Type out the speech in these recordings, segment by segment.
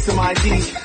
some ID.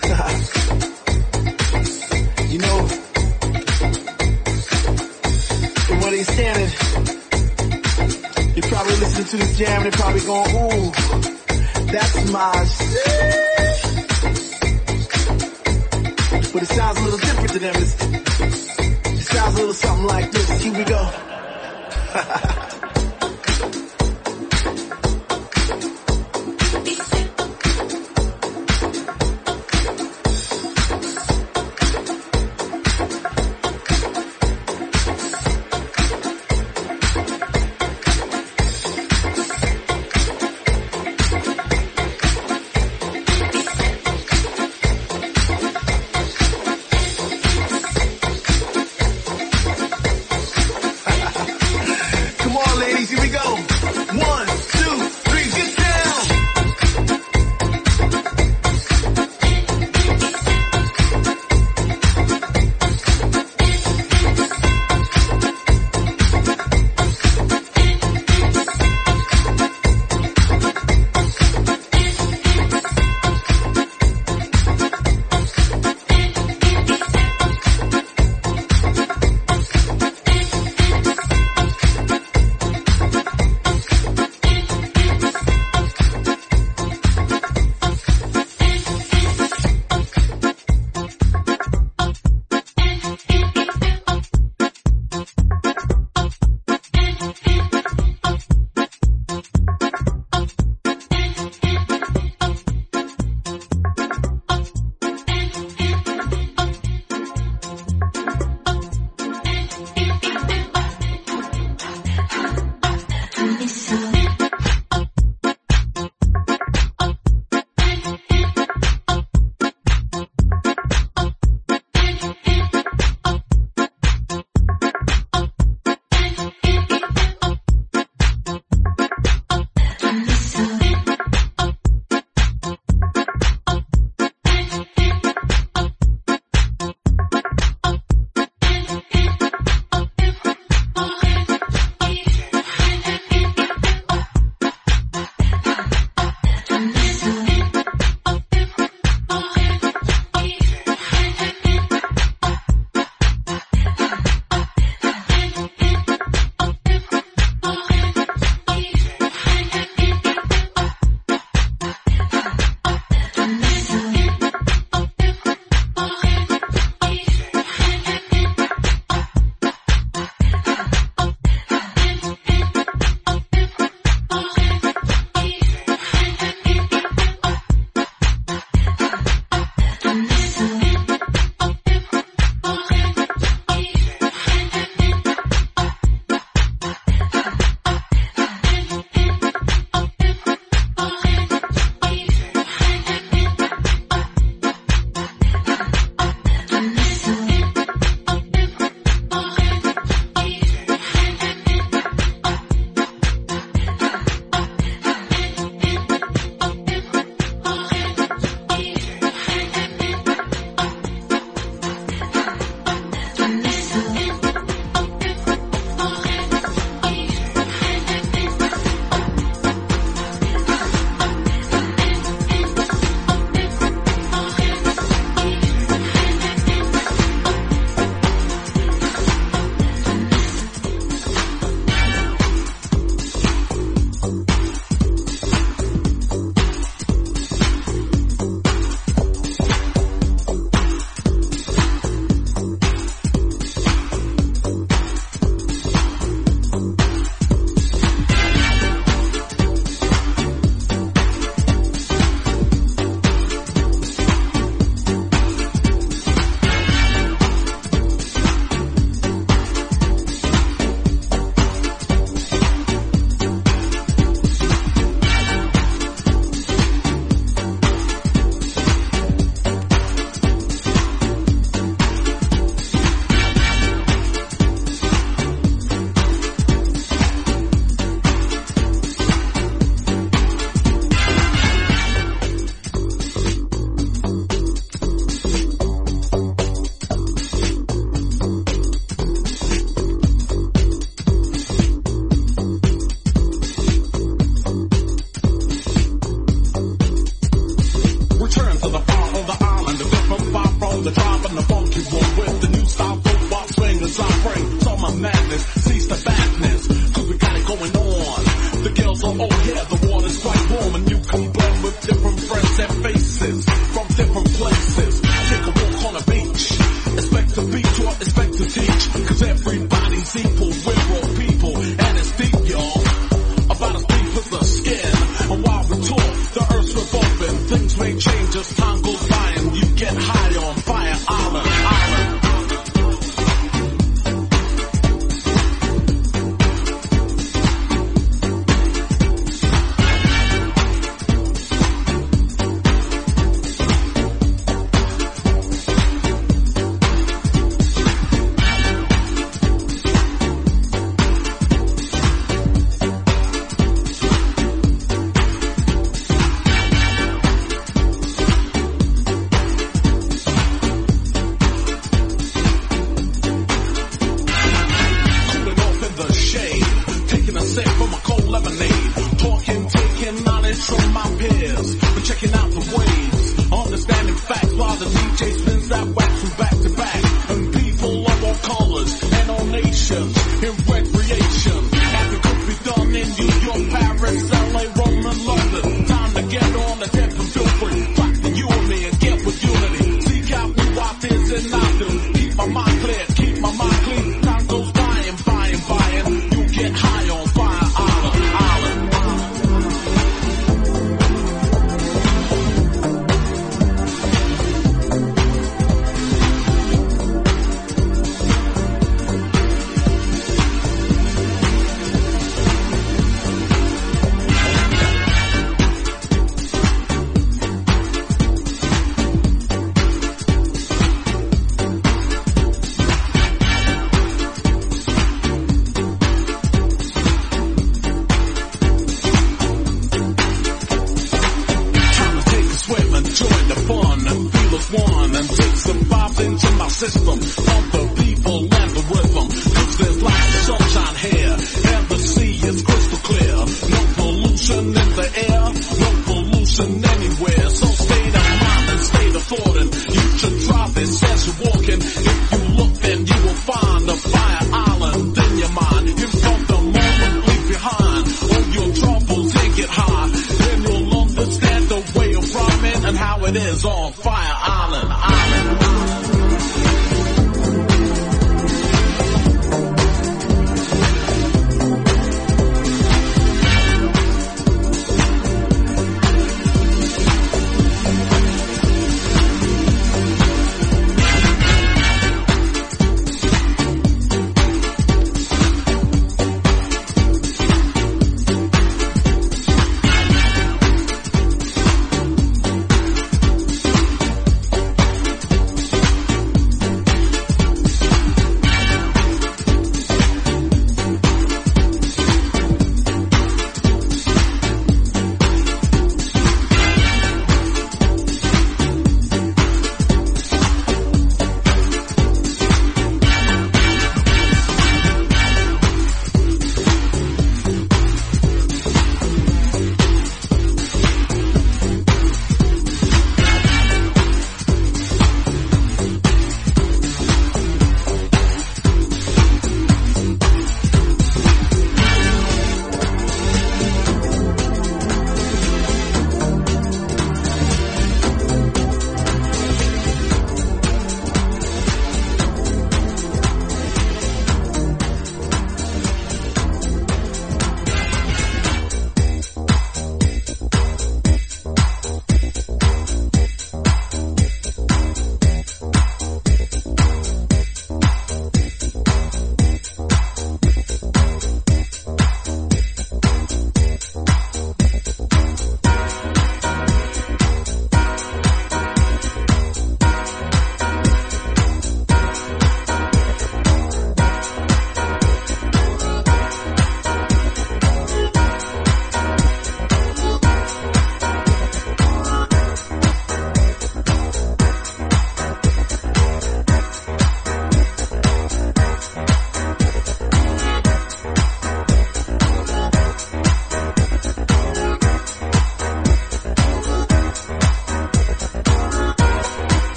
System.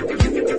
Nature.